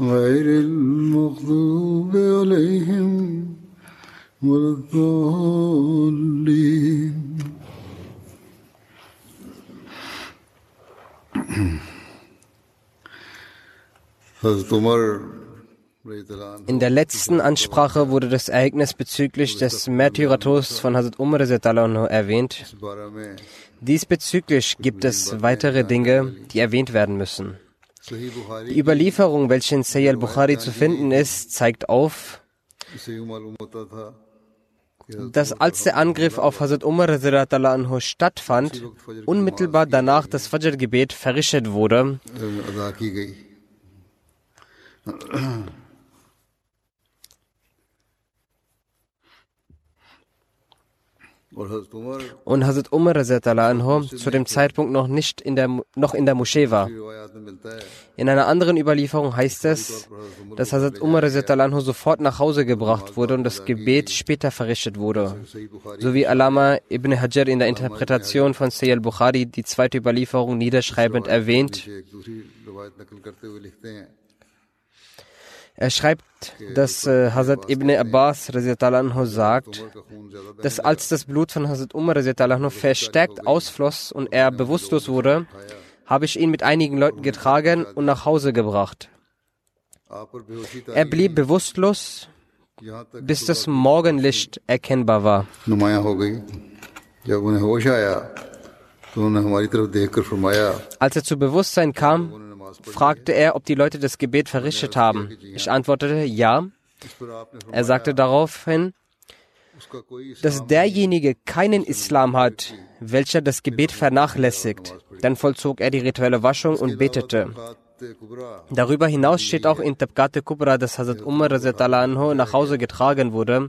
غير المغضوب عليهم ولا الضالين In der letzten Ansprache wurde das Ereignis bezüglich des Märtyrertodes von Hazrat Umar erwähnt. Diesbezüglich gibt es weitere Dinge, die erwähnt werden müssen. Die Überlieferung, welche in Sayyid al-Bukhari zu finden ist, zeigt auf, dass als der Angriff auf Hazrat Umar stattfand, unmittelbar danach das Fajr-Gebet verrichtet wurde. Und Hazrat Umar anho, zu dem Zeitpunkt noch nicht in der, noch in der Moschee war. In einer anderen Überlieferung heißt es, dass Hazrat Umar anho sofort nach Hause gebracht wurde und das Gebet später verrichtet wurde. So wie Alama ibn Hajar in der Interpretation von Sayyid Bukhari die zweite Überlieferung niederschreibend erwähnt. Er schreibt, dass äh, Hazrat ibn Abbas sagt, dass als das Blut von Hazrat Umar verstärkt ausfloss und er bewusstlos wurde, habe ich ihn mit einigen Leuten getragen und nach Hause gebracht. Er blieb bewusstlos, bis das Morgenlicht erkennbar war. Als er zu Bewusstsein kam, fragte er, ob die Leute das Gebet verrichtet haben. Ich antwortete, ja. Er sagte daraufhin, dass derjenige keinen Islam hat, welcher das Gebet vernachlässigt. Dann vollzog er die rituelle Waschung und betete. Darüber hinaus steht auch in Tabqat Kubra, dass Hazrat Umar anhu nach Hause getragen wurde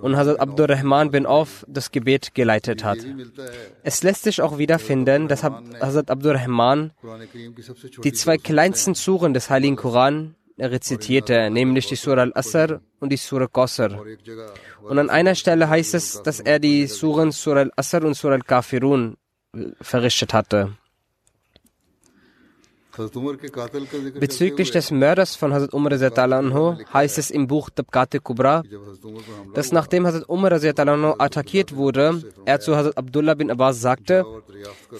und Hazrat Abdurrahman bin Auf das Gebet geleitet hat. Es lässt sich auch wiederfinden, dass Hazrat Abdurrahman die zwei kleinsten Suren des Heiligen Koran rezitierte, nämlich die Surah Al-Asr und die Surah Qasr. Und an einer Stelle heißt es, dass er die Suren Surah Al-Asr und Surah Al-Kafirun verrichtet hatte. Bezüglich des Mörders von Hazrat Umar anhu heißt es im Buch Tabqate Kubra, dass nachdem Hazrat Umar anhu attackiert wurde, er zu Hazrat Abdullah bin Abbas sagte,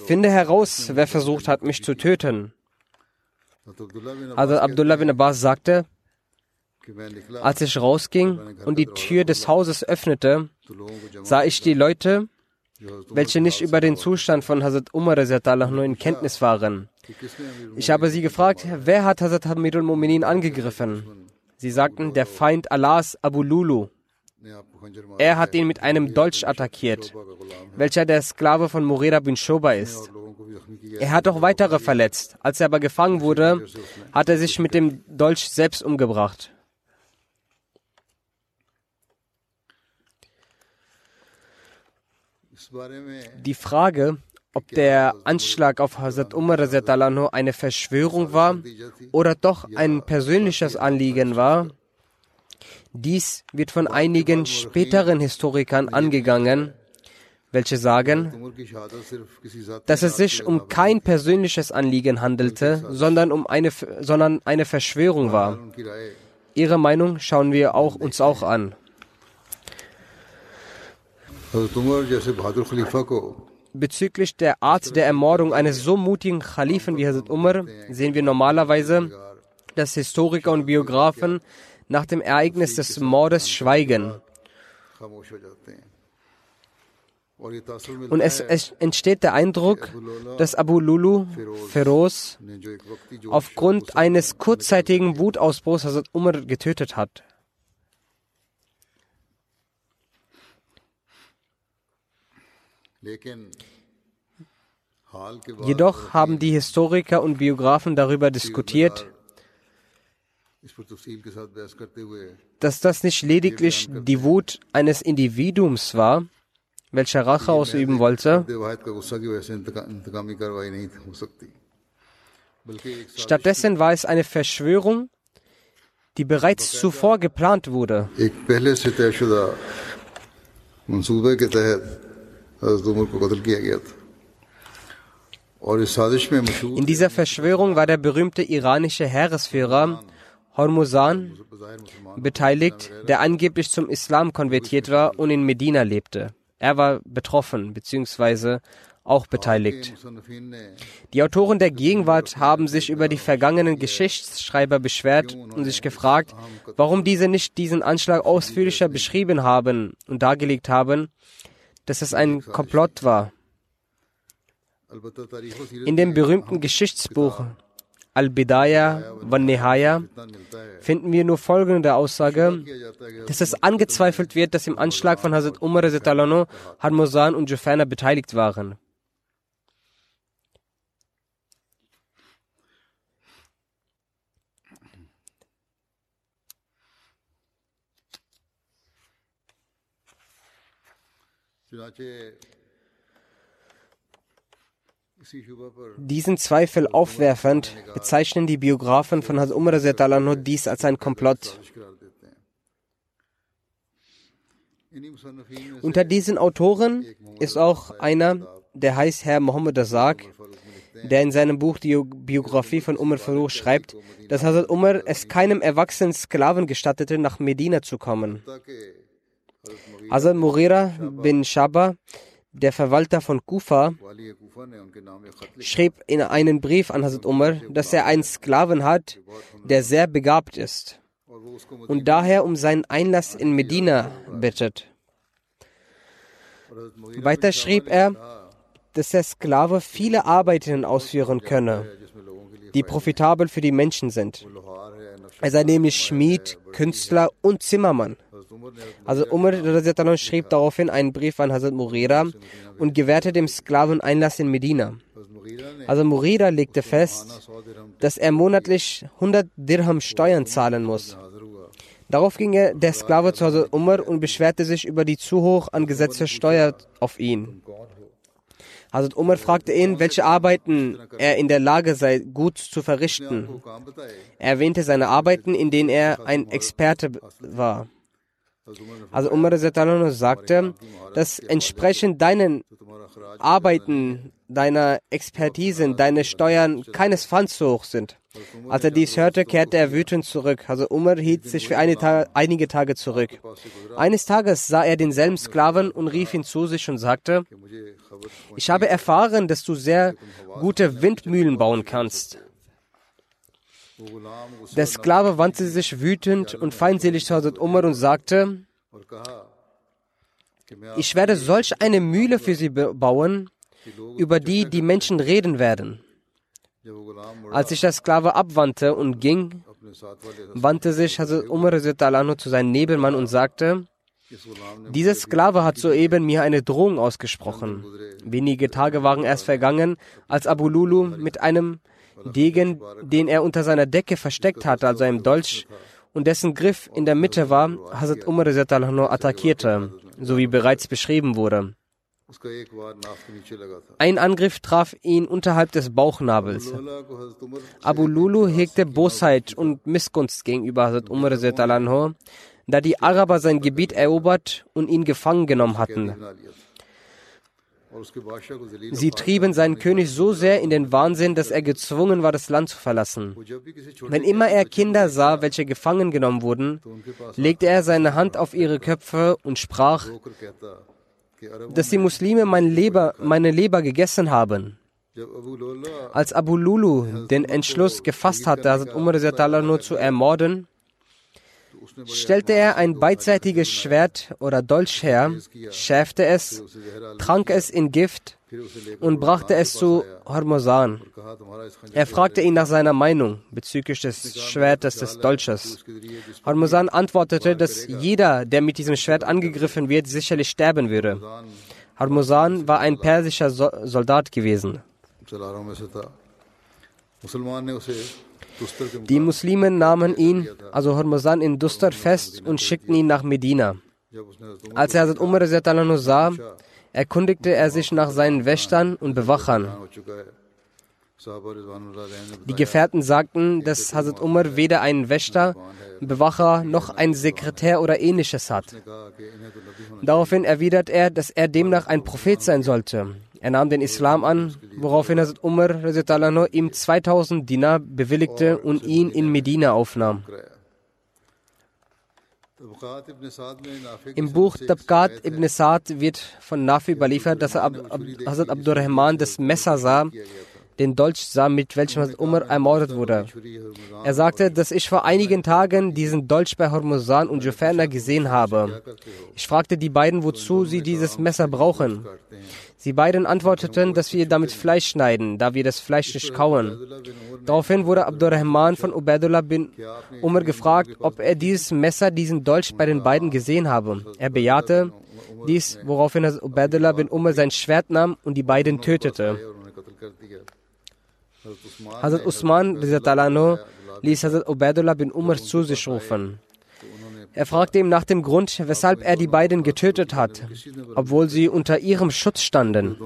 finde heraus, wer versucht hat, mich zu töten. Hazrat Abdullah bin Abbas sagte, als ich rausging und die Tür des Hauses öffnete, sah ich die Leute, welche nicht über den Zustand von Hazrat Umar nur in Kenntnis waren. Ich habe sie gefragt, wer hat Hazrat Hamidul Mominin angegriffen? Sie sagten, der Feind Allahs Abu Lulu. Er hat ihn mit einem Dolch attackiert, welcher der Sklave von Mureda bin Shoba ist. Er hat auch weitere verletzt. Als er aber gefangen wurde, hat er sich mit dem Dolch selbst umgebracht. Die Frage, ob der Anschlag auf Hazrat Umar eine Verschwörung war oder doch ein persönliches Anliegen war, dies wird von einigen späteren Historikern angegangen, welche sagen, dass es sich um kein persönliches Anliegen handelte, sondern um eine, sondern eine Verschwörung war. Ihre Meinung schauen wir auch, uns auch an. Bezüglich der Art der Ermordung eines so mutigen Khalifen wie Hazrat Umar sehen wir normalerweise, dass Historiker und Biografen nach dem Ereignis des Mordes schweigen. Und es, es, entsteht der Eindruck, dass Abu Lulu Feroz aufgrund eines kurzzeitigen Wutausbruchs Hazrat Umar getötet hat. Jedoch haben die Historiker und Biografen darüber diskutiert, dass das nicht lediglich die Wut eines Individuums war, welcher Rache ausüben wollte. Stattdessen war es eine Verschwörung, die bereits zuvor geplant wurde. In dieser Verschwörung war der berühmte iranische Heeresführer Hormuzan beteiligt, der angeblich zum Islam konvertiert war und in Medina lebte. Er war betroffen bzw. auch beteiligt. Die Autoren der Gegenwart haben sich über die vergangenen Geschichtsschreiber beschwert und sich gefragt, warum diese nicht diesen Anschlag ausführlicher beschrieben haben und dargelegt haben dass es ein Komplott war. In dem berühmten Geschichtsbuch Al-Bidaya van Nihaya finden wir nur folgende Aussage, dass es angezweifelt wird, dass im Anschlag von Hazrat Umar Zitalano Harmozan und Jufana beteiligt waren. Diesen Zweifel aufwerfend bezeichnen die Biografen von Hazrat Umar Zetalanho dies als ein Komplott. Unter diesen Autoren ist auch einer, der heißt Herr Mohammed Azak, der in seinem Buch die Biografie von Umar Farouk schreibt, dass Hazrat Umar es keinem erwachsenen Sklaven gestattete, nach Medina zu kommen. Hazrat Murira bin Shaba, der Verwalter von Kufa, schrieb in einen Brief an Hazrat Umar, dass er einen Sklaven hat, der sehr begabt ist und daher um seinen Einlass in Medina bittet. Weiter schrieb er, dass der Sklave viele Arbeiten ausführen könne, die profitabel für die Menschen sind. Er sei nämlich Schmied, Künstler und Zimmermann. Also Umar schrieb daraufhin einen Brief an Hazrat Murira und gewährte dem Sklaven Einlass in Medina. Also Murira legte fest, dass er monatlich 100 Dirham Steuern zahlen muss. Darauf ging er, der Sklave zu Hazrat Umar und beschwerte sich über die zu hoch angesetzte Steuer auf ihn. Hazrat Umar fragte ihn, welche Arbeiten er in der Lage sei, gut zu verrichten. Er erwähnte seine Arbeiten, in denen er ein Experte war. Also Umar sagte, dass entsprechend deinen Arbeiten, deiner Expertisen, deine Steuern keinesfalls so hoch sind. Als er dies hörte, kehrte er wütend zurück. Also Umar hielt sich für Ta einige Tage zurück. Eines Tages sah er denselben Sklaven und rief ihn zu sich und sagte, ich habe erfahren, dass du sehr gute Windmühlen bauen kannst. Der Sklave wandte sich wütend und feindselig zu Hazrat Umar und sagte, ich werde solch eine Mühle für sie bauen, über die die Menschen reden werden. Als sich der Sklave abwandte und ging, wandte sich Hazrat Umar zu seinem Nebenmann und sagte, dieser Sklave hat soeben mir eine Drohung ausgesprochen. Wenige Tage waren erst vergangen, als Abu Lulu mit einem Degen, den er unter seiner Decke versteckt hatte, also einem Dolch, und dessen Griff in der Mitte war, Hazrat Umar attackierte, so wie bereits beschrieben wurde. Ein Angriff traf ihn unterhalb des Bauchnabels. Abu Lulu hegte Bosheit und Missgunst gegenüber Hazrat Umar, da die Araber sein Gebiet erobert und ihn gefangen genommen hatten. Sie trieben seinen König so sehr in den Wahnsinn, dass er gezwungen war, das Land zu verlassen. Wenn immer er Kinder sah, welche gefangen genommen wurden, legte er seine Hand auf ihre Köpfe und sprach, dass die Muslime mein Leber, meine Leber gegessen haben. Als Abu Lulu den Entschluss gefasst hatte, Hazrat Umar nur zu ermorden, Stellte er ein beidseitiges Schwert oder Dolch her, schärfte es, trank es in Gift und brachte es zu Hormosan. Er fragte ihn nach seiner Meinung bezüglich des Schwertes des Dolches. Hormosan antwortete, dass jeder, der mit diesem Schwert angegriffen wird, sicherlich sterben würde. Hormosan war ein persischer Soldat gewesen. Die Muslime nahmen ihn, also Hormuzan, in Dustar fest und schickten ihn nach Medina. Als er Hazrat Umar sah, erkundigte er sich nach seinen Wächtern und Bewachern. Die Gefährten sagten, dass Hazrat Umar weder einen Wächter, Bewacher noch einen Sekretär oder ähnliches hat. Daraufhin erwidert er, dass er demnach ein Prophet sein sollte. Er nahm den Islam an, woraufhin Hazrat Umar ihm 2000 Dinar bewilligte und ihn in Medina aufnahm. Im Buch Tabqat ibn Sa'd wird von Nafi überliefert, dass er Ab Ab Hazrat Abdurrahman das Messer sah, den Dolch sah, mit welchem Hazrat Umar ermordet wurde. Er sagte, dass ich vor einigen Tagen diesen Dolch bei Hormuzan und Juferna gesehen habe. Ich fragte die beiden, wozu sie dieses Messer brauchen. Sie beiden antworteten, dass wir damit Fleisch schneiden, da wir das Fleisch nicht kauen. Daraufhin wurde Abdurrahman von Ubaidullah bin Umar gefragt, ob er dieses Messer, diesen Dolch bei den beiden gesehen habe. Er bejahte dies, woraufhin Ubaidullah bin Umar sein Schwert nahm und die beiden tötete. Hazrat Usman ließ Hazrat Ubaidullah bin Umar zu sich rufen. Er fragte ihm nach dem Grund, weshalb er die beiden getötet hat, obwohl sie unter ihrem Schutz standen.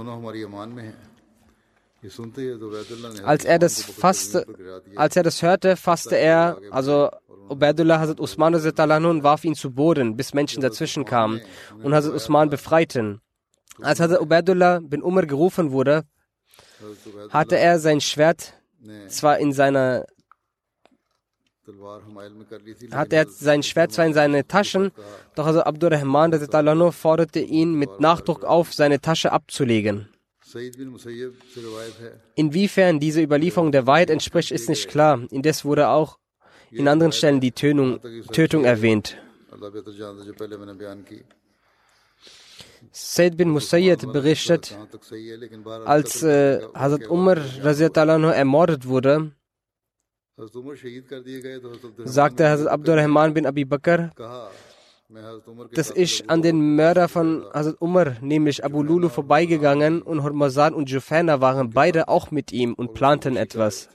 Als er das, fasste, als er das hörte, fasste er, also Ubaidullah Hazrat Usman und warf ihn zu Boden, bis Menschen dazwischen kamen und Hazrat Usman befreiten. Als Hazrat Ubaidullah bin Umar gerufen wurde, hatte er sein Schwert zwar in seiner hat er sein Schwert zwar in seine Taschen, doch also Abdurrahman forderte ihn mit Nachdruck auf, seine Tasche abzulegen. Inwiefern diese Überlieferung der Wahrheit entspricht, ist nicht klar. Indes wurde auch in anderen Stellen die Tönung, Tötung erwähnt. Said bin Musayyid berichtet, als äh, Hazrat Umar ermordet wurde, sagte Hazrat Abdurrahman bin Abi Bakr, dass ich an den Mörder von Hazrat Umar, nämlich Abu Lulu, vorbeigegangen und Hormazan und Jufana waren beide auch mit ihm und planten etwas.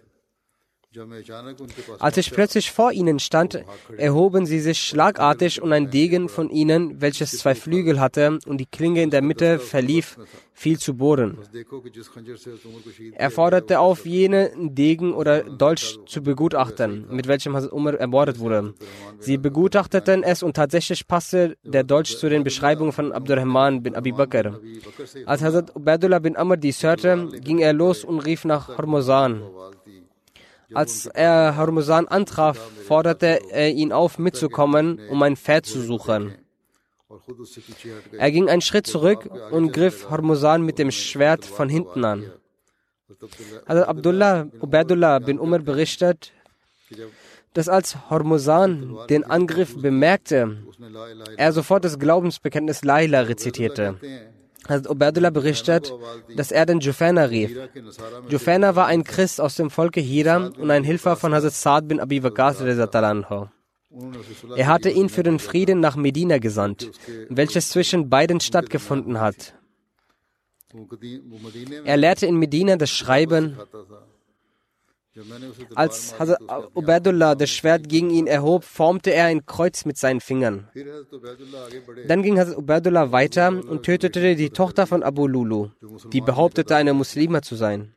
Als ich plötzlich vor ihnen stand, erhoben sie sich schlagartig und ein Degen von ihnen, welches zwei Flügel hatte und die Klinge in der Mitte verlief, fiel zu Boden. Er forderte auf, jenen Degen oder Dolch zu begutachten, mit welchem Hazrat Umar ermordet wurde. Sie begutachteten es und tatsächlich passte der Dolch zu den Beschreibungen von Abdurrahman bin Abi Bakr. Als Hazrat Ubaidullah bin Amr dies hörte, ging er los und rief nach Hormozan. Als er Harmuzan antraf, forderte er ihn auf, mitzukommen, um ein Pferd zu suchen. Er ging einen Schritt zurück und griff Harmuzan mit dem Schwert von hinten an. Hazrat Abdullah Ubaidullah bin Umar berichtet, dass als Hormuzan den Angriff bemerkte, er sofort das Glaubensbekenntnis Laila rezitierte. Hazrat Ubaidullah berichtet, dass er den Jufana rief. Jufana war ein Christ aus dem Volke Hira und ein Hilfer von Hazrat Saad bin Abi Waqas Er hatte ihn für den Frieden nach Medina gesandt, welches zwischen beiden stattgefunden hat. Er lehrte in Medina das Schreiben, als Hazrat Ubaidullah das Schwert gegen ihn erhob, formte er ein Kreuz mit seinen Fingern. Dann ging Hazrat Ubaidullah weiter und tötete die Tochter von Abu Lulu, die behauptete, eine Muslima zu sein.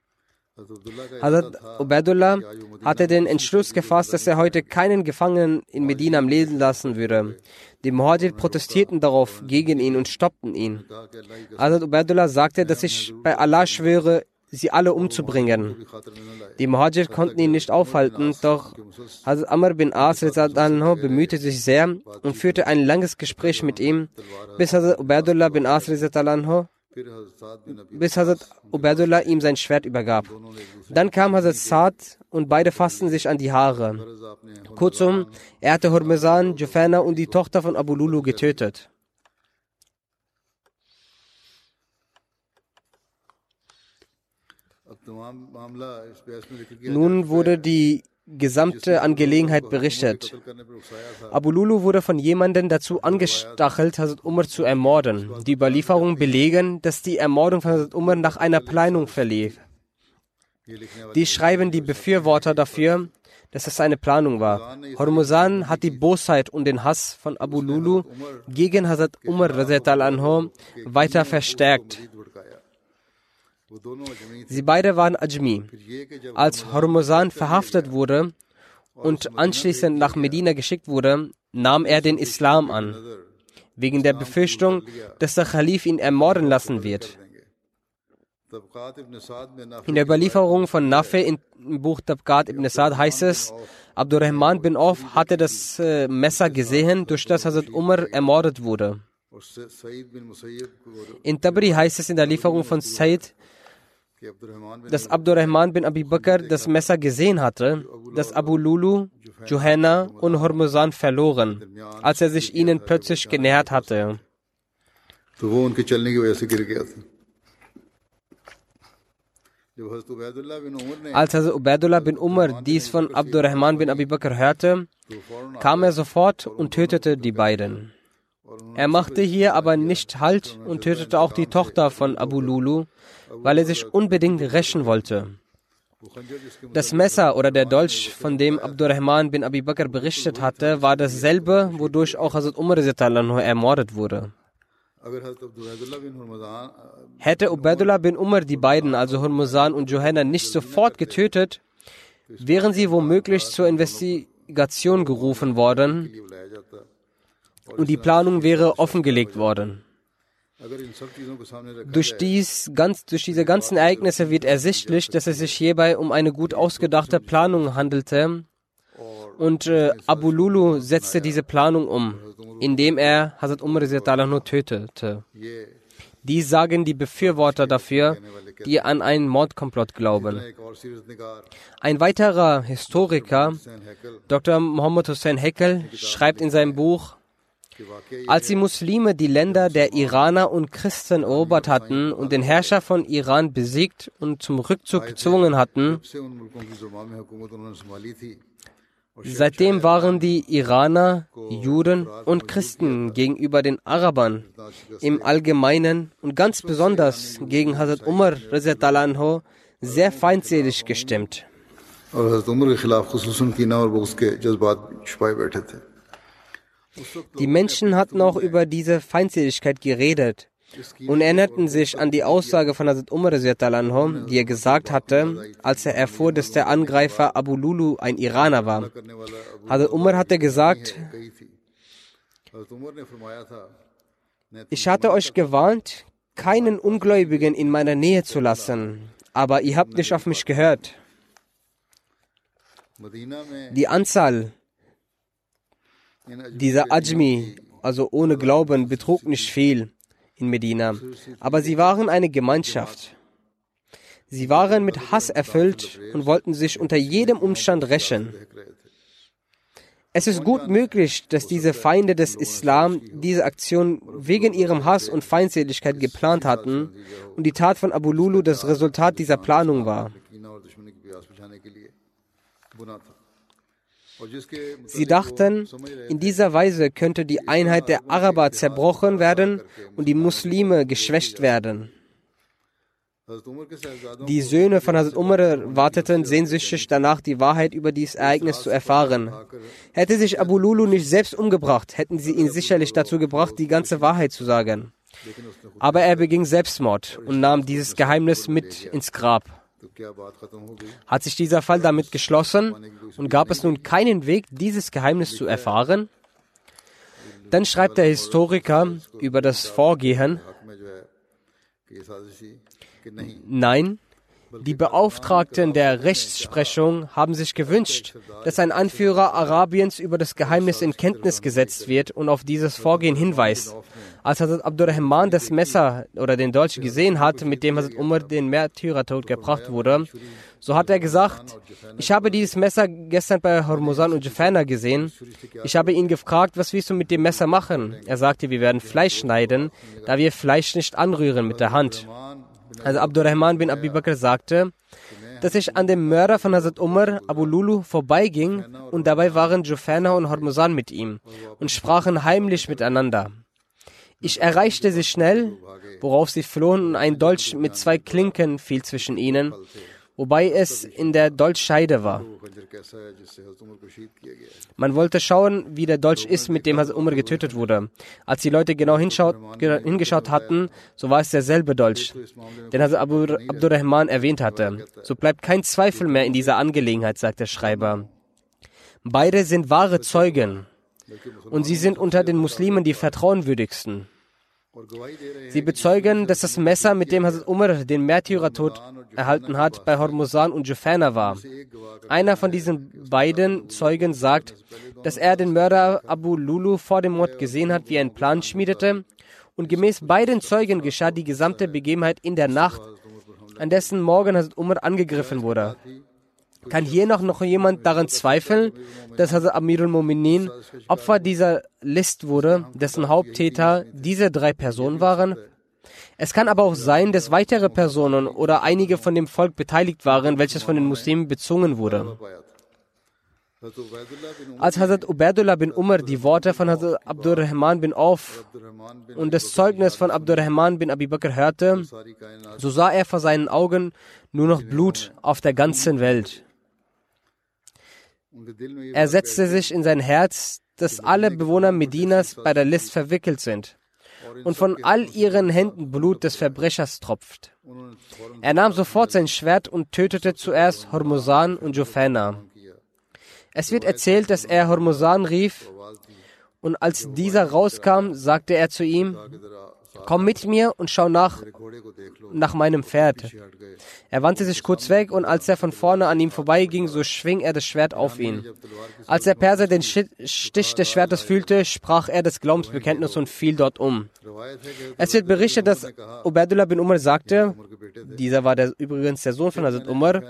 Hazrat Ubaidullah hatte den Entschluss gefasst, dass er heute keinen Gefangenen in Medina am Leben lassen würde. Die Muhajir protestierten darauf gegen ihn und stoppten ihn. Hazrat Ubaidullah sagte, dass ich bei Allah schwöre, sie alle umzubringen. Die Muhajir konnten ihn nicht aufhalten, doch Hazrat Amr bin As bemühte sich sehr und führte ein langes Gespräch mit ihm, bis Hazrat Ubaidullah bin As bis Hazrat Ubaidullah ihm sein Schwert übergab. Dann kam Hazrat Saad und beide fassten sich an die Haare. Kurzum, er hatte Hormezan, Jufana und die Tochter von Abu Lulu getötet. Nun wurde die gesamte Angelegenheit berichtet. Abu Lulu wurde von jemandem dazu angestachelt, Hazrat Umar zu ermorden. Die Überlieferungen belegen, dass die Ermordung von Hazrat Umar nach einer Planung verlief. Die schreiben die Befürworter dafür, dass es eine Planung war. Hormuzan hat die Bosheit und den Hass von Abu Lulu gegen Hazrat Umar weiter verstärkt. Sie beide waren Ajmi. Als Hormuzan verhaftet wurde und anschließend nach Medina geschickt wurde, nahm er den Islam an, wegen der Befürchtung, dass der Khalif ihn ermorden lassen wird. In der Überlieferung von Nafe im Buch Tabqat ibn Sa'd heißt es, Abdurrahman bin Auf hatte das äh, Messer gesehen, durch das Hazrat Umar ermordet wurde. In Tabri heißt es in der Lieferung von Said, dass Abdurrahman bin Abi Bakr das Messer gesehen hatte, das Abu Lulu, Johanna und Hormuzan verloren, als er sich ihnen plötzlich genähert hatte. Als Hazrat Ubaidullah bin Umar dies von Abdurrahman bin Abi Bakr hörte, kam er sofort und tötete die beiden. Er machte hier aber nicht Halt und tötete auch die Tochter von Abu Lulu, weil er sich unbedingt rächen wollte. Das Messer oder der Dolch, von dem Abdurrahman bin Abi Bakr berichtet hatte, war dasselbe, wodurch auch Hazrat Umar ermordet wurde. Hätte Ubaidullah bin Umar die beiden, also Hormuzan und Johanna, nicht sofort getötet, wären sie womöglich zur Investigation gerufen worden und die Planung wäre offengelegt worden. Durch, dies, ganz, durch diese ganzen Ereignisse wird ersichtlich, dass es sich hierbei um eine gut ausgedachte Planung handelte. Und äh, Abu Lulu setzte diese Planung um, indem er Hazrat Umar tötete. Dies sagen die Befürworter dafür, die an einen Mordkomplott glauben. Ein weiterer Historiker, Dr. Muhammad Hussein Heckel, schreibt in seinem Buch, als die Muslime die Länder der Iraner und Christen erobert hatten und den Herrscher von Iran besiegt und zum Rückzug gezwungen hatten, Seitdem waren die Iraner, Juden und Christen gegenüber den Arabern im Allgemeinen und ganz besonders gegen Hazrat Umar sehr feindselig gestimmt. Die Menschen hatten auch über diese Feindseligkeit geredet und erinnerten sich an die Aussage von Hazrat Umar, die er gesagt hatte, als er erfuhr, dass der Angreifer Abu Lulu ein Iraner war. Hazrat Umar hatte gesagt, ich hatte euch gewarnt, keinen Ungläubigen in meiner Nähe zu lassen, aber ihr habt nicht auf mich gehört. Die Anzahl dieser Ajmi, also ohne Glauben, betrug nicht viel in Medina, aber sie waren eine Gemeinschaft. Sie waren mit Hass erfüllt und wollten sich unter jedem Umstand rächen. Es ist gut möglich, dass diese Feinde des Islam diese Aktion wegen ihrem Hass und Feindseligkeit geplant hatten und die Tat von Abu Lulu das Resultat dieser Planung war. Sie dachten, in dieser Weise könnte die Einheit der Araber zerbrochen werden und die Muslime geschwächt werden. Die Söhne von Hazrat Umar warteten sehnsüchtig danach, die Wahrheit über dieses Ereignis zu erfahren. Hätte sich Abu Lulu nicht selbst umgebracht, hätten sie ihn sicherlich dazu gebracht, die ganze Wahrheit zu sagen. Aber er beging Selbstmord und nahm dieses Geheimnis mit ins Grab. Hat sich dieser Fall damit geschlossen? Und gab es nun keinen Weg, dieses Geheimnis zu erfahren? Dann schreibt der Historiker über das Vorgehen, Nein, die Beauftragten der Rechtsprechung haben sich gewünscht, dass ein Anführer Arabiens über das Geheimnis in Kenntnis gesetzt wird und auf dieses Vorgehen hinweist. Als Hazrat Abdurrahman das Messer oder den Dolch gesehen hat, mit dem Hazrat Umar den Märtyrertod gebracht wurde, so hat er gesagt, ich habe dieses Messer gestern bei Hormuzan und Jafana gesehen. Ich habe ihn gefragt, was willst du mit dem Messer machen? Er sagte, wir werden Fleisch schneiden, da wir Fleisch nicht anrühren mit der Hand. Also Abdurrahman bin Abi Bakr sagte, dass ich an dem Mörder von Hazrat Umar, Abu Lulu, vorbeiging und dabei waren Jufana und Hormuzan mit ihm und sprachen heimlich miteinander. Ich erreichte sie schnell, worauf sie flohen und ein Dolch mit zwei Klinken fiel zwischen ihnen wobei es in der Dolchscheide war. Man wollte schauen, wie der Dolch ist, mit dem Hazrat Umar getötet wurde. Als die Leute genau hinschaut, hingeschaut hatten, so war es derselbe Dolch, den Hazrat Abu Abdurrahman erwähnt hatte. So bleibt kein Zweifel mehr in dieser Angelegenheit, sagt der Schreiber. Beide sind wahre Zeugen und sie sind unter den Muslimen die vertrauenwürdigsten. Sie bezeugen, dass das Messer, mit dem Hazrat Umar den Märtyrertod erhalten hat, bei Hormuzan und Jufana war. Einer von diesen beiden Zeugen sagt, dass er den Mörder Abu Lulu vor dem Mord gesehen hat, wie er einen Plan schmiedete. Und gemäß beiden Zeugen geschah die gesamte Begebenheit in der Nacht, an dessen Morgen Hazrat Umar angegriffen wurde. Kann hier noch, noch jemand daran zweifeln, dass Hazrat Amirul Mominin Opfer dieser List wurde, dessen Haupttäter diese drei Personen waren? Es kann aber auch sein, dass weitere Personen oder einige von dem Volk beteiligt waren, welches von den Muslimen bezwungen wurde. Als Hazrat Ubaidullah bin Umar die Worte von Hazrat Abdurrahman bin Auf und das Zeugnis von Abdurrahman bin Abi Bakr hörte, so sah er vor seinen Augen nur noch Blut auf der ganzen Welt. Er setzte sich in sein Herz, dass alle Bewohner Medinas bei der List verwickelt sind. Und von all ihren Händen Blut des Verbrechers tropft. Er nahm sofort sein Schwert und tötete zuerst Hormuzan und Jofana. Es wird erzählt, dass er Hormuzan rief. Und als dieser rauskam, sagte er zu ihm, Komm mit mir und schau nach, nach meinem Pferd. Er wandte sich kurz weg und als er von vorne an ihm vorbeiging, so schwing er das Schwert auf ihn. Als der Perser den Stich des Schwertes fühlte, sprach er das Glaubensbekenntnis und fiel dort um. Es wird berichtet, dass Ubaidullah bin Umar sagte, dieser war der, übrigens der Sohn von Hazrat Umar,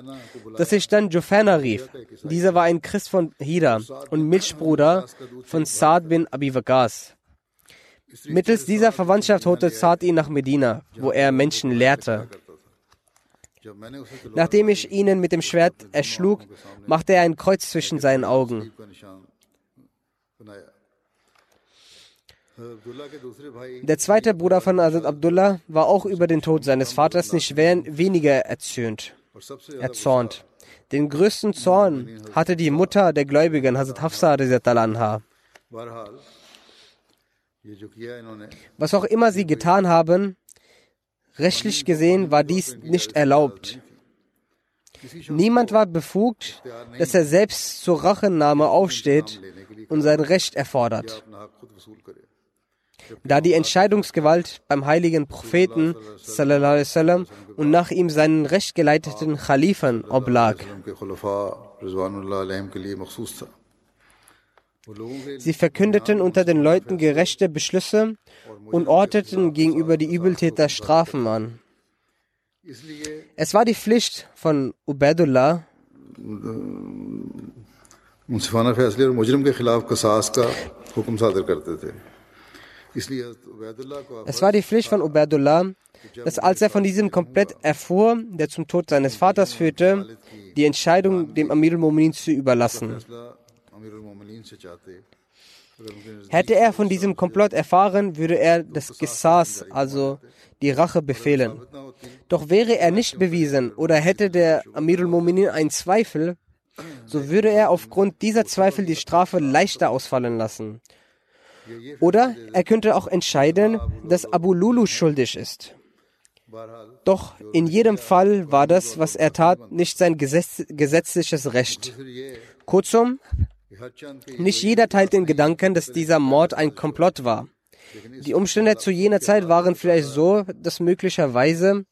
dass sich dann Jufana rief. Dieser war ein Christ von Hira und Milchbruder von Saad bin Abi Waqas. Mittels dieser Verwandtschaft holte Saad ihn nach Medina, wo er Menschen lehrte. Nachdem ich ihnen mit dem Schwert erschlug, machte er ein Kreuz zwischen seinen Augen. Der zweite Bruder von Azad Abdullah war auch über den Tod seines Vaters nicht weniger erzürnt, erzornt. Den größten Zorn hatte die Mutter der Gläubigen, Hazrat Hafsa anha. Was auch immer sie getan haben, rechtlich gesehen war dies nicht erlaubt. Niemand war befugt, dass er selbst zur Rachennahme aufsteht und sein Recht erfordert. Da die Entscheidungsgewalt beim heiligen Propheten sallam, und nach ihm seinen rechtgeleiteten Khalifen oblag. Sie verkündeten unter den Leuten gerechte Beschlüsse und ordneten gegenüber die Übeltäter Strafen an. Es war die Pflicht von Ubaidullah, es war die Pflicht von Ubaidullah, dass als er von diesem komplett erfuhr, der zum Tod seines Vaters führte, die Entscheidung dem Amir al-Mu'minin zu überlassen. Hätte er von diesem Komplott erfahren, würde er das Gesaß, also die Rache, befehlen. Doch wäre er nicht bewiesen oder hätte der Amirul Mu'minin einen Zweifel, so würde er aufgrund dieser Zweifel die Strafe leichter ausfallen lassen. Oder er könnte auch entscheiden, dass Abu Lulu schuldig ist. Doch in jedem Fall war das, was er tat, nicht sein gesetz gesetzliches Recht. Kurzum, nicht jeder teilt den Gedanken, dass dieser Mord ein Komplott war. Die Umstände zu jener Zeit waren vielleicht so, dass möglicherweise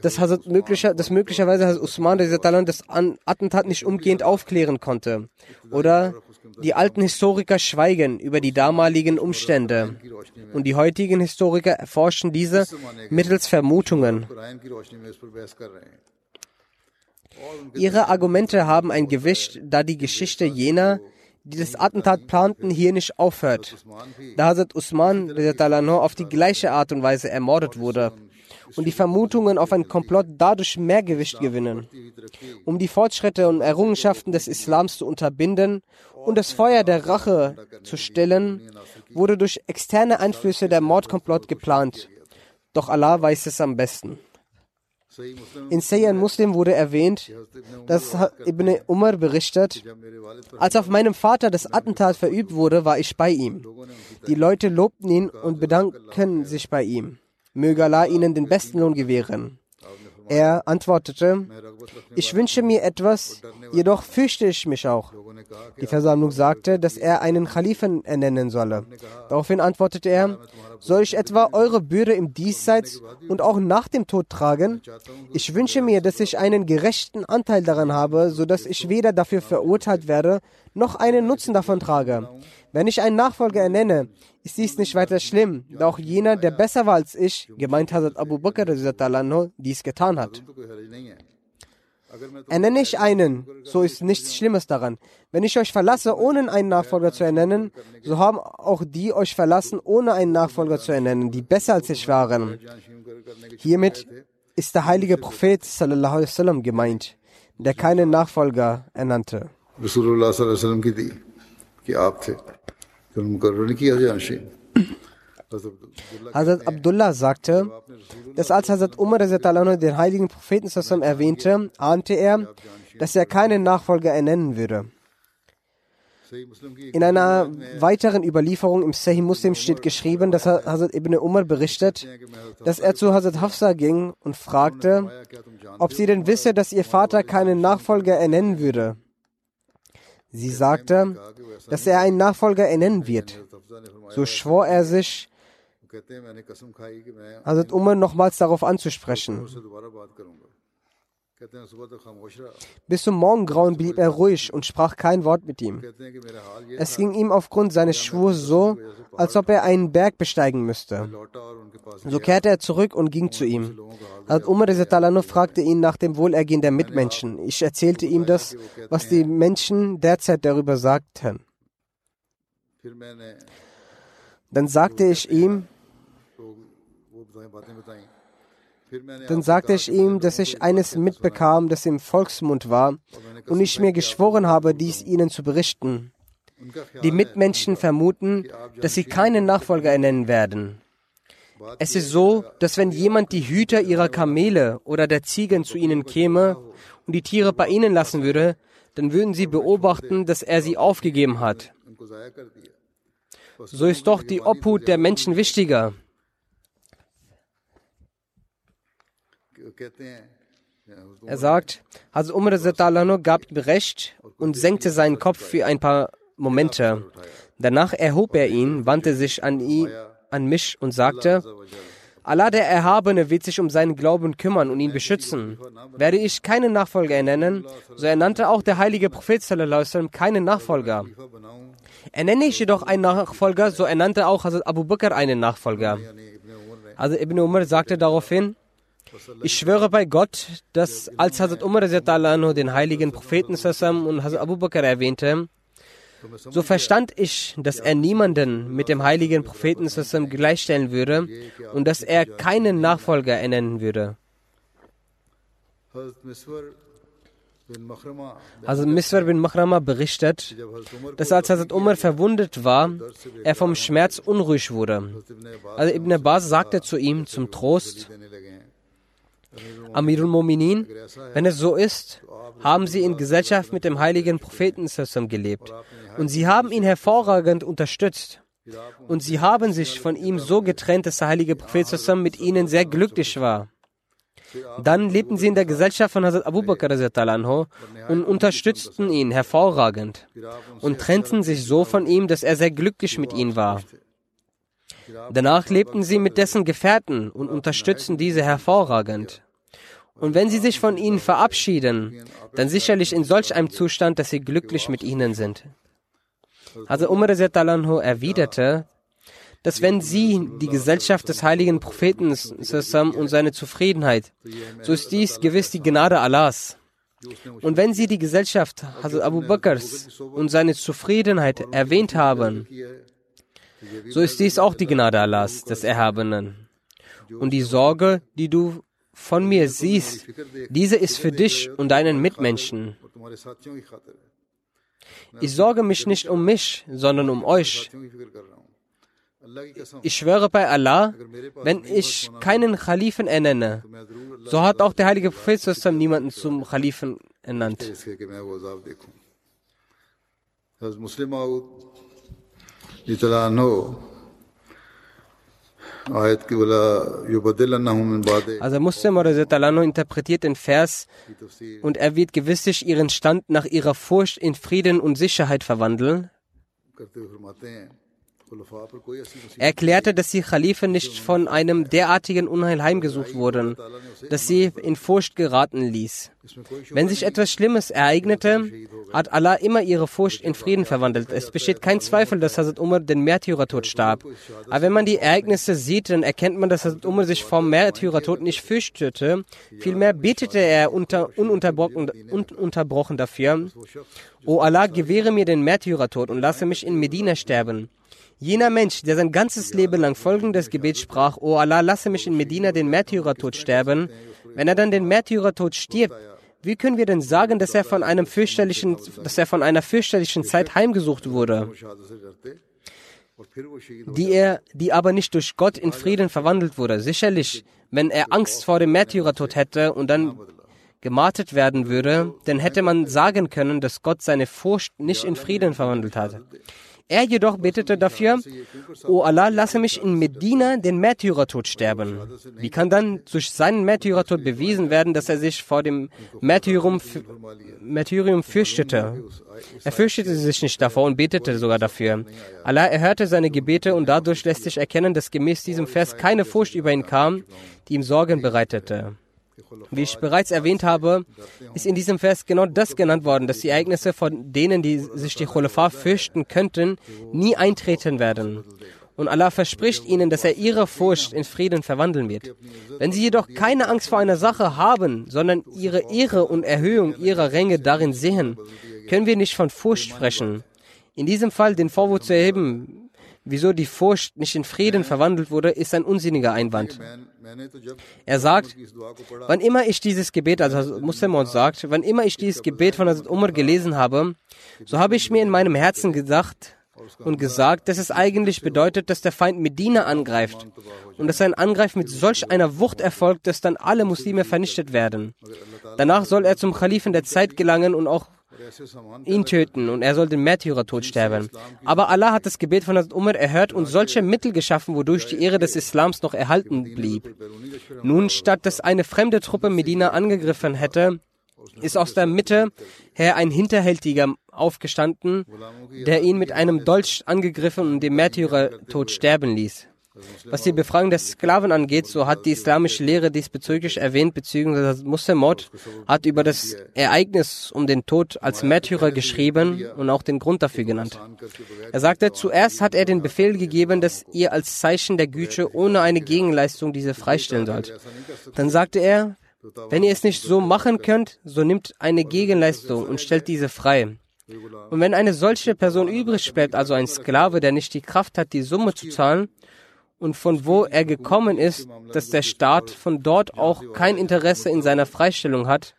dass, Hazrat möglicher, dass möglicherweise Hazrat Usman das Attentat nicht umgehend aufklären konnte. Oder die alten Historiker schweigen über die damaligen Umstände und die heutigen Historiker erforschen diese mittels Vermutungen. Ihre Argumente haben ein Gewicht, da die Geschichte jener, die das Attentat planten, hier nicht aufhört. Da Hazrat Usman auf die gleiche Art und Weise ermordet wurde und die Vermutungen auf ein Komplott dadurch mehr Gewicht gewinnen. Um die Fortschritte und Errungenschaften des Islams zu unterbinden und das Feuer der Rache zu stillen, wurde durch externe Einflüsse der Mordkomplott geplant. Doch Allah weiß es am besten. In Sayyid Muslim wurde erwähnt, dass Ibn Umar berichtet, als auf meinem Vater das Attentat verübt wurde, war ich bei ihm. Die Leute lobten ihn und bedanken sich bei ihm. Möge Allah ihnen den besten Lohn gewähren. Er antwortete, ich wünsche mir etwas, jedoch fürchte ich mich auch. Die Versammlung sagte, dass er einen Khalifen ernennen solle. Daraufhin antwortete er, soll ich etwa eure Bürde im Diesseits und auch nach dem Tod tragen? Ich wünsche mir, dass ich einen gerechten Anteil daran habe, sodass ich weder dafür verurteilt werde, noch einen Nutzen davon trage. Wenn ich einen Nachfolger ernenne, ist dies nicht weiter schlimm, da auch jener, der besser war als ich, gemeint Hazrat Abu Bakr, dies getan hat. Ernenne ich einen, so ist nichts Schlimmes daran. Wenn ich euch verlasse, ohne einen Nachfolger zu ernennen, so haben auch die euch verlassen, ohne einen Nachfolger zu ernennen, die besser als ich waren. Hiermit ist der heilige Prophet wasallam gemeint, der keinen Nachfolger ernannte. Rasulullah Hazrat Abdullah sagte, dass als Hazrat Umar den heiligen Propheten erwähnte, ahnte er, dass er keinen Nachfolger ernennen würde. In einer weiteren Überlieferung im Sahih Muslim steht geschrieben, dass Hazrat Ibn Umar berichtet, dass er zu Hazrat Hafsa ging und fragte, ob sie denn wisse, dass ihr Vater keinen Nachfolger ernennen würde. Sie sagte, dass er einen Nachfolger ernennen wird. So schwor er sich, Hazrat Umar nochmals darauf anzusprechen. Bis zum Morgengrauen blieb er ruhig und sprach kein Wort mit ihm. Es ging ihm aufgrund seines Schwurs so, als ob er einen Berg besteigen müsste. So kehrte er zurück und ging zu ihm. Hat Umar fragte ihn nach dem Wohlergehen der Mitmenschen. Ich erzählte ihm das, was die Menschen derzeit darüber sagten. Dann sagte ich ihm, dann sagte ich ihm, dass ich eines mitbekam, das im Volksmund war, und ich mir geschworen habe, dies ihnen zu berichten. Die Mitmenschen vermuten, dass sie keinen Nachfolger ernennen werden. Es ist so, dass wenn jemand die Hüter ihrer Kamele oder der Ziegen zu ihnen käme und die Tiere bei ihnen lassen würde, dann würden sie beobachten, dass er sie aufgegeben hat. So ist doch die Obhut der Menschen wichtiger. Er sagt, Hazrat Umar gab ihm Recht und senkte seinen Kopf für ein paar Momente. Danach erhob er ihn, wandte sich an, ihn, an mich und sagte, Allah der Erhabene wird sich um seinen Glauben kümmern und ihn beschützen. Werde ich keinen Nachfolger ernennen, so ernannte auch der heilige Prophet keinen Nachfolger. Ernenne ich jedoch einen Nachfolger, so ernannte auch Hazrat Abu Bakr einen Nachfolger. Also Ibn Umar sagte daraufhin, ich schwöre bei Gott, dass als Hazrat Umar den heiligen Propheten und Hazrat Abu Bakr erwähnte, so verstand ich, dass er niemanden mit dem heiligen Propheten gleichstellen würde und dass er keinen Nachfolger ernennen würde. Also Miswar bin Mahrama berichtet, dass als Hazrat Umar verwundet war, er vom Schmerz unruhig wurde. Also Ibn Abbas sagte zu ihm zum Trost, Amirul Mominin, wenn es so ist, haben sie in Gesellschaft mit dem heiligen Propheten gelebt und sie haben ihn hervorragend unterstützt. Und sie haben sich von ihm so getrennt, dass der heilige Prophet mit ihnen sehr glücklich war. Dann lebten sie in der Gesellschaft von Hazrat Abu Bakr und unterstützten ihn hervorragend und trennten sich so von ihm, dass er sehr glücklich mit ihnen war. Danach lebten sie mit dessen Gefährten und unterstützten diese hervorragend. Und wenn sie sich von ihnen verabschieden, dann sicherlich in solch einem Zustand, dass sie glücklich mit ihnen sind. Also Umar erwiderte, dass wenn sie die Gesellschaft des heiligen Propheten und seine Zufriedenheit, so ist dies gewiss die Gnade Allahs. Und wenn sie die Gesellschaft Hazrat Abu Bakrs und seine Zufriedenheit erwähnt haben, so ist dies auch die Gnade Allahs, des Erhabenen. Und die Sorge, die du von mir siehst, diese ist für dich und deinen Mitmenschen. Ich sorge mich nicht um mich, sondern um euch. Ich schwöre bei Allah, wenn ich keinen Khalifen ernenne, so hat auch der heilige Prophet niemanden zum Khalifen ernannt. Also Muslim oder interpretiert den Vers und er wird gewisslich ihren Stand nach ihrer Furcht in Frieden und Sicherheit verwandeln. Er erklärte, dass die Khalifen nicht von einem derartigen Unheil heimgesucht wurden, dass sie in Furcht geraten ließ. Wenn sich etwas Schlimmes ereignete, hat Allah immer ihre Furcht in Frieden verwandelt. Es besteht kein Zweifel, dass Hazrat Umar den Märtyrertod starb. Aber wenn man die Ereignisse sieht, dann erkennt man, dass Hazrat Umar sich vom Märtyrertod nicht fürchtete. Vielmehr betete er unter, ununterbrochen, ununterbrochen dafür, O Allah, gewähre mir den Märtyrertod und lasse mich in Medina sterben. Jener Mensch, der sein ganzes Leben lang folgendes Gebet sprach, O Allah, lasse mich in Medina den Märtyrertod sterben, wenn er dann den Märtyrertod stirbt, wie können wir denn sagen, dass er von einem fürchterlichen, dass er von einer fürchterlichen Zeit heimgesucht wurde, die er, die aber nicht durch Gott in Frieden verwandelt wurde? Sicherlich, wenn er Angst vor dem Märtyrertod hätte und dann gemartet werden würde, dann hätte man sagen können, dass Gott seine Furcht nicht in Frieden verwandelt hat. Er jedoch betete dafür, O Allah, lasse mich in Medina den Märtyrertod sterben. Wie kann dann durch seinen Märtyrertod bewiesen werden, dass er sich vor dem Märtyrium, Märtyrium fürchtete? Er fürchtete sich nicht davor und betete sogar dafür. Allah erhörte seine Gebete und dadurch lässt sich erkennen, dass gemäß diesem Vers keine Furcht über ihn kam, die ihm Sorgen bereitete. Wie ich bereits erwähnt habe, ist in diesem Vers genau das genannt worden, dass die Ereignisse, von denen die sich die Khulafa fürchten könnten, nie eintreten werden. Und Allah verspricht ihnen, dass er ihre Furcht in Frieden verwandeln wird. Wenn sie jedoch keine Angst vor einer Sache haben, sondern ihre Ehre und Erhöhung ihrer Ränge darin sehen, können wir nicht von Furcht sprechen. In diesem Fall den Vorwurf zu erheben, wieso die Furcht nicht in Frieden verwandelt wurde, ist ein unsinniger Einwand. Er sagt, wann immer ich dieses Gebet, also Muslim sagt, wann immer ich dieses Gebet von Hazrat Umar gelesen habe, so habe ich mir in meinem Herzen gedacht und gesagt, dass es eigentlich bedeutet, dass der Feind Medina angreift und dass sein Angreif mit solch einer Wucht erfolgt, dass dann alle Muslime vernichtet werden. Danach soll er zum Khalifen der Zeit gelangen und auch ihn töten und er soll den Märtyrertod sterben. Aber Allah hat das Gebet von Hazrat Umar erhört und solche Mittel geschaffen, wodurch die Ehre des Islams noch erhalten blieb. Nun, statt dass eine fremde Truppe Medina angegriffen hätte, ist aus der Mitte her ein Hinterhältiger aufgestanden, der ihn mit einem Dolch angegriffen und den Märtyrertod sterben ließ. Was die Befragung der Sklaven angeht, so hat die islamische Lehre diesbezüglich erwähnt, beziehungsweise Muslimot hat über das Ereignis um den Tod als Märtyrer geschrieben und auch den Grund dafür genannt. Er sagte, zuerst hat er den Befehl gegeben, dass ihr als Zeichen der Güte ohne eine Gegenleistung diese freistellen sollt. Dann sagte er, wenn ihr es nicht so machen könnt, so nimmt eine Gegenleistung und stellt diese frei. Und wenn eine solche Person übrig bleibt, also ein Sklave, der nicht die Kraft hat, die Summe zu zahlen, und von wo er gekommen ist, dass der Staat von dort auch kein Interesse in seiner Freistellung hat,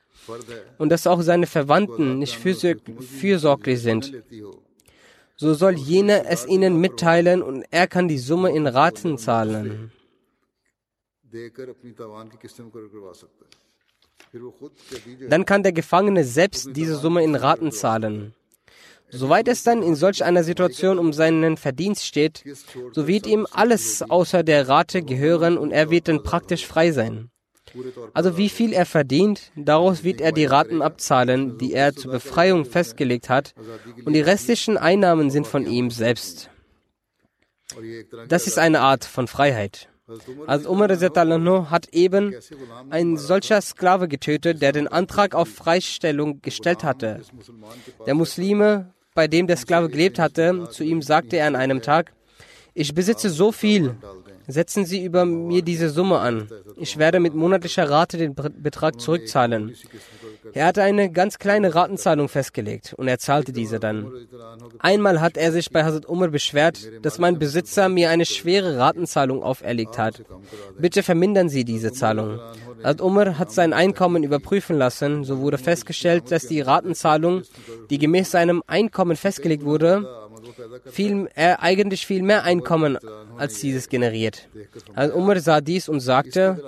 und dass auch seine Verwandten nicht fürsorglich sind, so soll jener es ihnen mitteilen und er kann die Summe in Raten zahlen. Dann kann der Gefangene selbst diese Summe in Raten zahlen. Soweit es dann in solch einer Situation um seinen Verdienst steht, so wird ihm alles außer der Rate gehören und er wird dann praktisch frei sein. Also wie viel er verdient, daraus wird er die Raten abzahlen, die er zur Befreiung festgelegt hat, und die restlichen Einnahmen sind von ihm selbst. Das ist eine Art von Freiheit. Also Umar hat eben ein solcher Sklave getötet, der den Antrag auf Freistellung gestellt hatte. Der Muslime, bei dem der Sklave gelebt hatte, zu ihm sagte er an einem Tag, ich besitze so viel, setzen Sie über mir diese Summe an. Ich werde mit monatlicher Rate den Betrag zurückzahlen. Er hatte eine ganz kleine Ratenzahlung festgelegt und er zahlte diese dann. Einmal hat er sich bei Hazrat Umar beschwert, dass mein Besitzer mir eine schwere Ratenzahlung auferlegt hat. Bitte vermindern Sie diese Zahlung. Hazrat Umar hat sein Einkommen überprüfen lassen. So wurde festgestellt, dass die Ratenzahlung, die gemäß seinem Einkommen festgelegt wurde, viel, er eigentlich viel mehr Einkommen als dieses generiert. Also Umar sah dies und sagte,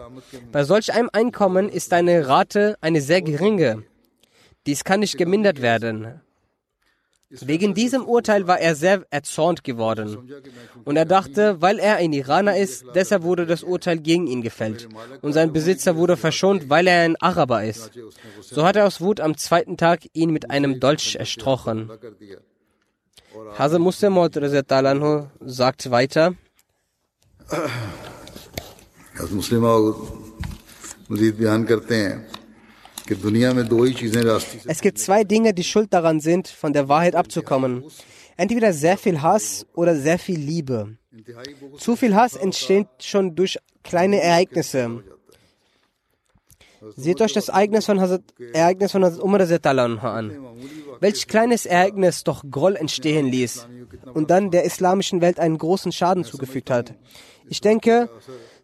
bei solch einem Einkommen ist deine Rate eine sehr geringe. Dies kann nicht gemindert werden. Wegen diesem Urteil war er sehr erzornt geworden. Und er dachte, weil er ein Iraner ist, deshalb wurde das Urteil gegen ihn gefällt. Und sein Besitzer wurde verschont, weil er ein Araber ist. So hat er aus Wut am zweiten Tag ihn mit einem Dolch erstochen. Hazrat Muslim sagt weiter, es gibt zwei Dinge, die schuld daran sind, von der Wahrheit abzukommen. Entweder sehr viel Hass oder sehr viel Liebe. Zu viel Hass entsteht schon durch kleine Ereignisse. Seht euch das Ereignis von Hazrat, Ereignis von Hazrat Umar an. Welch kleines Ereignis doch Groll entstehen ließ und dann der islamischen Welt einen großen Schaden zugefügt hat. Ich denke,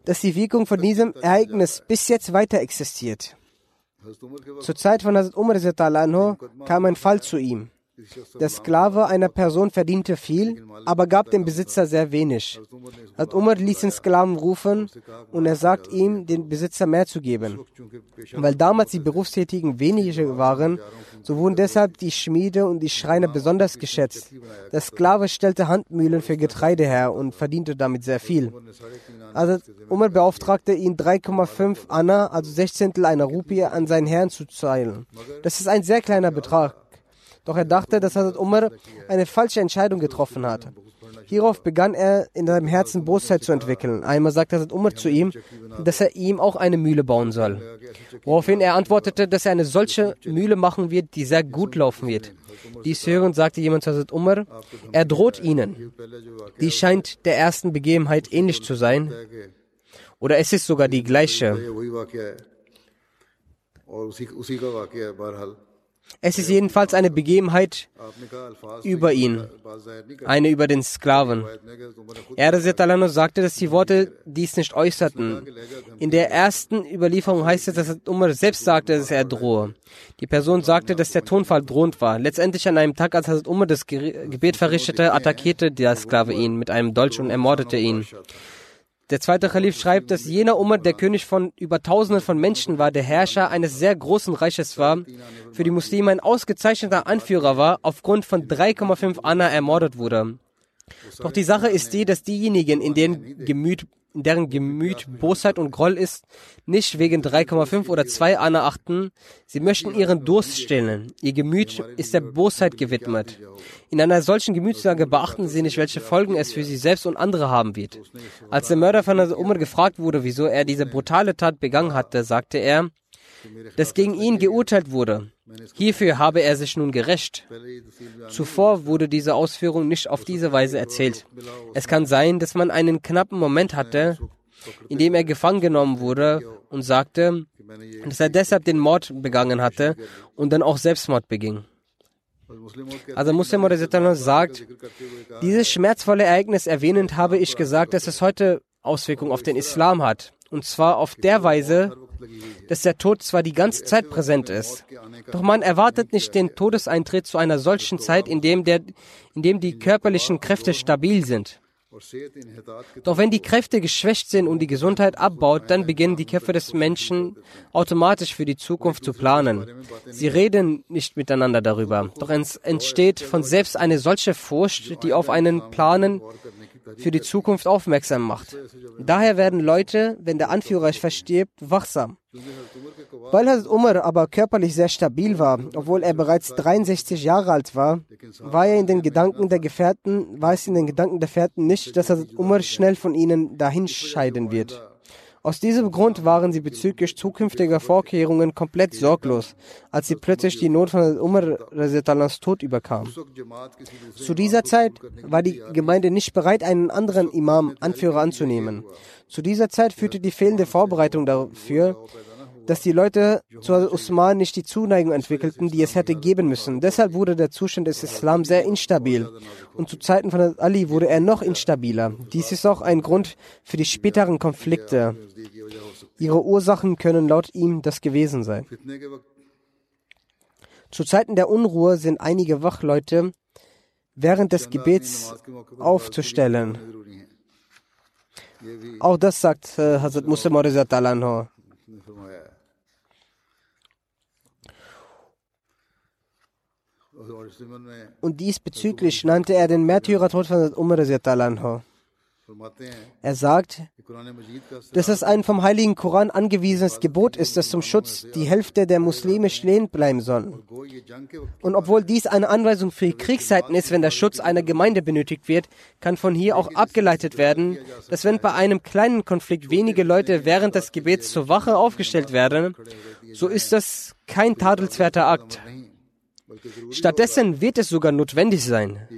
dass die Wirkung von diesem Ereignis bis jetzt weiter existiert. Zur Zeit von Hazrat Umar kam ein Fall zu ihm. Der Sklave einer Person verdiente viel, aber gab dem Besitzer sehr wenig. Hat Umar ließ den Sklaven rufen und er sagt ihm, den Besitzer mehr zu geben. Weil damals die Berufstätigen wenige waren, so wurden deshalb die Schmiede und die Schreiner besonders geschätzt. Der Sklave stellte Handmühlen für Getreide her und verdiente damit sehr viel. Also Umar beauftragte ihn 3,5 Anna, also Sechzehntel einer Rupie, an seinen Herrn zu zahlen. Das ist ein sehr kleiner Betrag. Doch er dachte, dass Hazrat Umar eine falsche Entscheidung getroffen hat. Hierauf begann er in seinem Herzen Bosheit zu entwickeln. Einmal sagte Hazrat Umar zu ihm, dass er ihm auch eine Mühle bauen soll. Woraufhin er antwortete, dass er eine solche Mühle machen wird, die sehr gut laufen wird. Dies hörend sagte jemand zu Hazrat Umar, er droht ihnen. Dies scheint der ersten Begebenheit ähnlich zu sein. Oder es ist sogar die gleiche. Es ist jedenfalls eine Begebenheit über ihn, eine über den Sklaven. Er sagte, dass die Worte dies nicht äußerten. In der ersten Überlieferung heißt es, dass Umar selbst sagte, dass er drohe. Die Person sagte, dass der Tonfall drohend war. Letztendlich an einem Tag, als Hazrat Umar das Gebet verrichtete, attackierte der Sklave ihn mit einem Dolch und ermordete ihn. Der zweite Khalif schreibt, dass jener Umar der König von über Tausenden von Menschen war, der Herrscher eines sehr großen Reiches war, für die Muslime ein ausgezeichneter Anführer war, aufgrund von 3,5 Anna ermordet wurde. Doch die Sache ist die, dass diejenigen, in denen Gemüt deren Gemüt Bosheit und Groll ist, nicht wegen 3,5 oder 2 Anna. Sie möchten ihren Durst stillen. Ihr Gemüt ist der Bosheit gewidmet. In einer solchen Gemütslage beachten sie nicht, welche Folgen es für sie selbst und andere haben wird. Als der Mörder von Umar gefragt wurde, wieso er diese brutale Tat begangen hatte, sagte er, dass gegen ihn geurteilt wurde. Hierfür habe er sich nun gerecht. Zuvor wurde diese Ausführung nicht auf diese Weise erzählt. Es kann sein, dass man einen knappen Moment hatte, in dem er gefangen genommen wurde und sagte, dass er deshalb den Mord begangen hatte und dann auch Selbstmord beging. Also Muslim sagt, dieses schmerzvolle Ereignis erwähnend habe ich gesagt, dass es heute Auswirkungen auf den Islam hat. Und zwar auf der Weise, dass der Tod zwar die ganze Zeit präsent ist, doch man erwartet nicht den Todeseintritt zu einer solchen Zeit, in dem, der, in dem die körperlichen Kräfte stabil sind. Doch wenn die Kräfte geschwächt sind und die Gesundheit abbaut, dann beginnen die Köpfe des Menschen automatisch für die Zukunft zu planen. Sie reden nicht miteinander darüber. Doch es entsteht von selbst eine solche Furcht, die auf einen Planen für die Zukunft aufmerksam macht. Daher werden Leute, wenn der Anführer verstirbt, wachsam. Weil Hazrat Umar aber körperlich sehr stabil war, obwohl er bereits 63 Jahre alt war, war er in den Gedanken der Gefährten, war es in den Gedanken der Gefährten nicht, dass Hazrat Umar schnell von ihnen dahinscheiden wird. Aus diesem Grund waren sie bezüglich zukünftiger Vorkehrungen komplett sorglos, als sie plötzlich die Not von Umar Tod überkam. Zu dieser Zeit war die Gemeinde nicht bereit, einen anderen Imam, Anführer anzunehmen. Zu dieser Zeit führte die fehlende Vorbereitung dafür, dass die Leute zu Usman nicht die Zuneigung entwickelten, die es hätte geben müssen. Deshalb wurde der Zustand des Islam sehr instabil. Und zu Zeiten von Ali wurde er noch instabiler. Dies ist auch ein Grund für die späteren Konflikte. Ihre Ursachen können laut ihm das gewesen sein. Zu Zeiten der Unruhe sind einige Wachleute während des Gebets aufzustellen. Auch das sagt äh, Hazrat Muslim Talanho. Und diesbezüglich nannte er den Märtyrertod von Umar. Er sagt, dass es ein vom Heiligen Koran angewiesenes Gebot ist, dass zum Schutz die Hälfte der Muslime stehen bleiben soll. Und obwohl dies eine Anweisung für Kriegszeiten ist, wenn der Schutz einer Gemeinde benötigt wird, kann von hier auch abgeleitet werden, dass wenn bei einem kleinen Konflikt wenige Leute während des Gebets zur Wache aufgestellt werden, so ist das kein tadelswerter Akt. Stattdessen wird es sogar notwendig sein.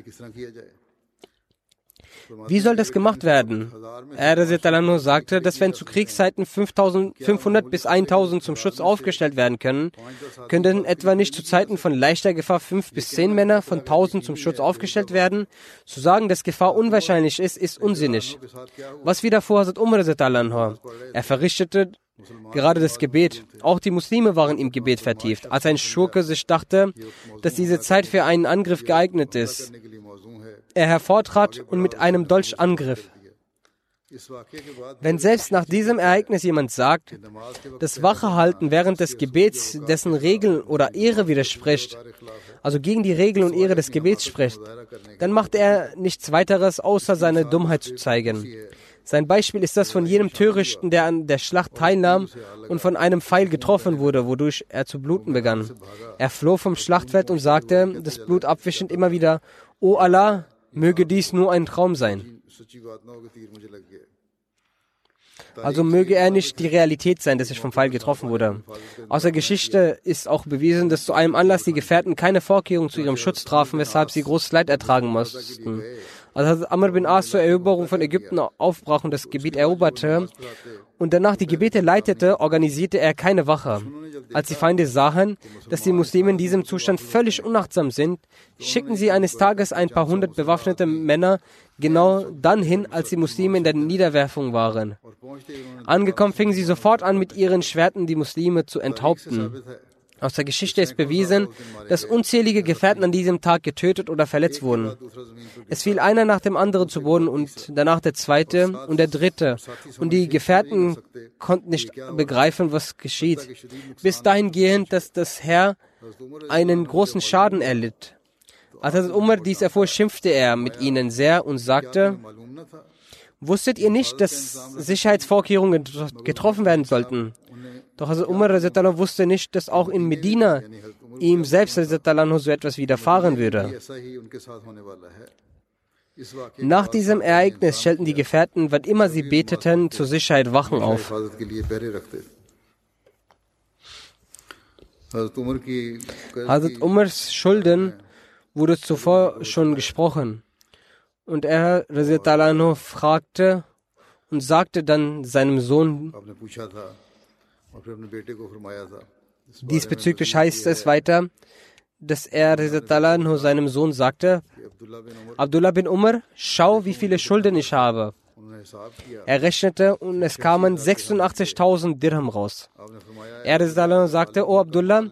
Wie soll das gemacht werden? Er sagte, dass wenn zu Kriegszeiten 500 bis 1000 zum Schutz aufgestellt werden können, könnten etwa nicht zu Zeiten von leichter Gefahr 5 bis 10 Männer von 1000 zum Schutz aufgestellt werden? Zu sagen, dass Gefahr unwahrscheinlich ist, ist unsinnig. Was wieder vor hat Umar Er verrichtete Gerade das Gebet. Auch die Muslime waren im Gebet vertieft. Als ein Schurke sich dachte, dass diese Zeit für einen Angriff geeignet ist, er hervortrat und mit einem Dolch angriff. Wenn selbst nach diesem Ereignis jemand sagt, dass Wachehalten während des Gebets dessen Regeln oder Ehre widerspricht, also gegen die Regeln und Ehre des Gebets spricht, dann macht er nichts weiteres, außer seine Dummheit zu zeigen. Sein Beispiel ist das von jenem Törichten, der an der Schlacht teilnahm und von einem Pfeil getroffen wurde, wodurch er zu bluten begann. Er floh vom Schlachtfeld und sagte, das Blut abwischend immer wieder, O Allah, möge dies nur ein Traum sein. Also möge er nicht die Realität sein, dass ich vom Pfeil getroffen wurde. Aus der Geschichte ist auch bewiesen, dass zu einem Anlass die Gefährten keine Vorkehrung zu ihrem Schutz trafen, weshalb sie großes Leid ertragen mussten. Als Amr bin As zur Eroberung von Ägypten aufbrach und das Gebiet eroberte und danach die Gebete leitete, organisierte er keine Wache. Als die Feinde sahen, dass die Muslime in diesem Zustand völlig unachtsam sind, schickten sie eines Tages ein paar hundert bewaffnete Männer genau dann hin, als die Muslime in der Niederwerfung waren. Angekommen fingen sie sofort an, mit ihren Schwerten die Muslime zu enthaupten. Aus der Geschichte ist bewiesen, dass unzählige Gefährten an diesem Tag getötet oder verletzt wurden. Es fiel einer nach dem anderen zu Boden und danach der zweite und der dritte. Und die Gefährten konnten nicht begreifen, was geschieht. Bis dahin gehend, dass das Herr einen großen Schaden erlitt. Als Umar dies erfuhr, schimpfte er mit ihnen sehr und sagte, Wusstet ihr nicht, dass Sicherheitsvorkehrungen getroffen werden sollten? Doch Hazrat Umar wusste nicht, dass auch in Medina ihm selbst so etwas widerfahren würde. Nach diesem Ereignis stellten die Gefährten, wann immer sie beteten, zur Sicherheit Wachen auf. Hazrat Umars Schulden wurde zuvor schon gesprochen. Und er, fragte und sagte dann seinem Sohn, Diesbezüglich heißt es weiter, dass er seinem Sohn sagte, Abdullah bin Umar, schau, wie viele Schulden ich habe. Er rechnete und es kamen 86.000 Dirham raus. Er sagte, O Abdullah,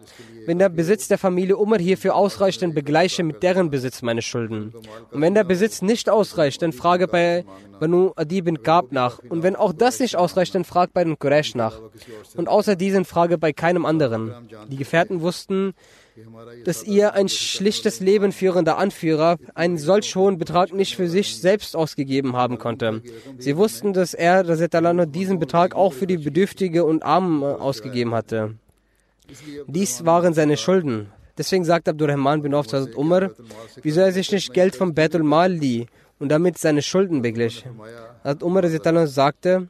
wenn der Besitz der Familie Umar hierfür ausreicht, dann begleiche mit deren Besitz meine Schulden. Und wenn der Besitz nicht ausreicht, dann frage bei Banu Adi bin Gab nach. Und wenn auch das nicht ausreicht, dann frag bei den Quraysh nach. Und außer diesen frage bei keinem anderen. Die Gefährten wussten, dass ihr ein schlichtes Leben führender Anführer einen solch hohen Betrag nicht für sich selbst ausgegeben haben konnte. Sie wussten, dass er, Rasetalano, diesen Betrag auch für die Bedürftige und Armen äh, ausgegeben hatte. Dies waren seine Schulden. Deswegen sagt Abdurrahman bin Auf Hazrat Umar, wieso er sich nicht Geld vom Betul Mal lieh und damit seine Schulden beglich. Hazrat Umar sagte,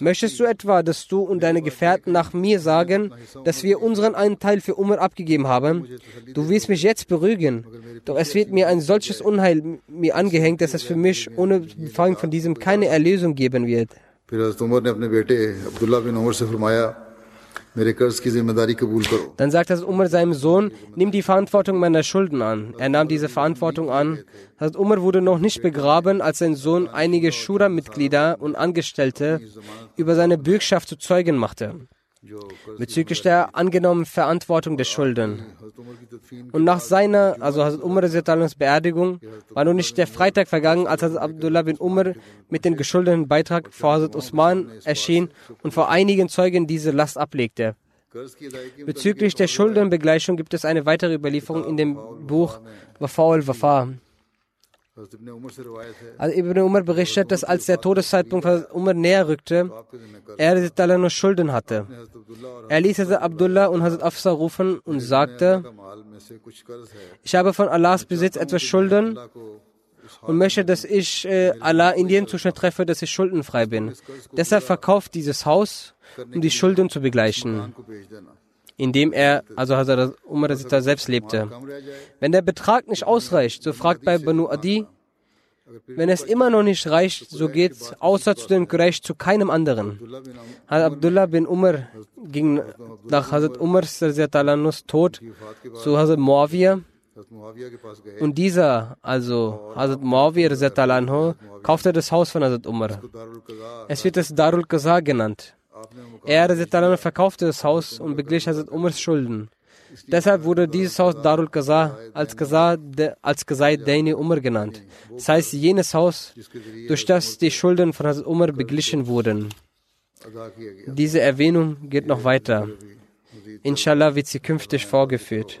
Möchtest du etwa, dass du und deine Gefährten nach mir sagen, dass wir unseren einen Teil für Umar abgegeben haben? Du willst mich jetzt beruhigen, doch es wird mir ein solches Unheil mir angehängt, dass es für mich ohne Befragung von diesem keine Erlösung geben wird. Dann sagt Hazrat Umar seinem Sohn, nimm die Verantwortung meiner Schulden an. Er nahm diese Verantwortung an. Hazrat Umar wurde noch nicht begraben, als sein Sohn einige Shura-Mitglieder und Angestellte über seine Bürgschaft zu Zeugen machte bezüglich der angenommenen Verantwortung der Schulden. Und nach seiner, also Hazrat Umar Beerdigung, war noch nicht der Freitag vergangen, als Hazrat Abdullah bin Umar mit dem geschuldeten Beitrag vor Hazrat Usman erschien und vor einigen Zeugen diese Last ablegte. Bezüglich der Schuldenbegleichung gibt es eine weitere Überlieferung in dem Buch Wafa al-Wafa. Also Ibn Umar berichtet, dass als der Todeszeitpunkt von Umar näher rückte, er nur Schulden hatte. Er ließ Hazrat Abdullah und Hazrat Afsa rufen und sagte, ich habe von Allahs Besitz etwas Schulden und möchte, dass ich äh, Allah in den Zustand treffe, dass ich schuldenfrei bin. Deshalb verkauft dieses Haus, um die Schulden zu begleichen indem er, also Hazrat Umar selbst lebte. Wenn der Betrag nicht ausreicht, so fragt bei Banu Adi, wenn es immer noch nicht reicht, so geht außer zu dem Quraysh zu keinem anderen. Hazrat Abdullah bin Umar ging nach Hazrat Umars Tod zu Hazrat Muawiyah und dieser, also Hazrat Muawiyah kaufte das Haus von Hazrat Umar. Es wird das Darul Qaza genannt. Er verkaufte das Haus und beglich Hazrat Umars Schulden. Deshalb wurde dieses Haus Darul Qaza als Qaza als Qazai Daini Umar genannt. Das heißt jenes Haus, durch das die Schulden von Hazrat Umar beglichen wurden. Diese Erwähnung geht noch weiter. Inshallah wird sie künftig vorgeführt.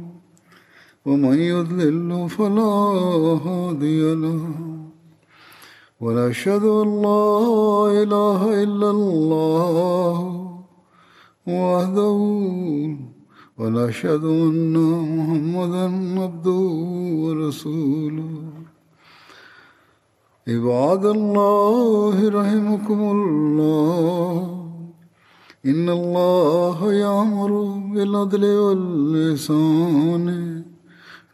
ومن يضلل فلا هادي له. ونشهد أن لا إله إلا الله وحده. ونشهد أن محمدا عبده ورسوله. عباد الله رحمكم الله. إن الله يأمر بالعدل واللسان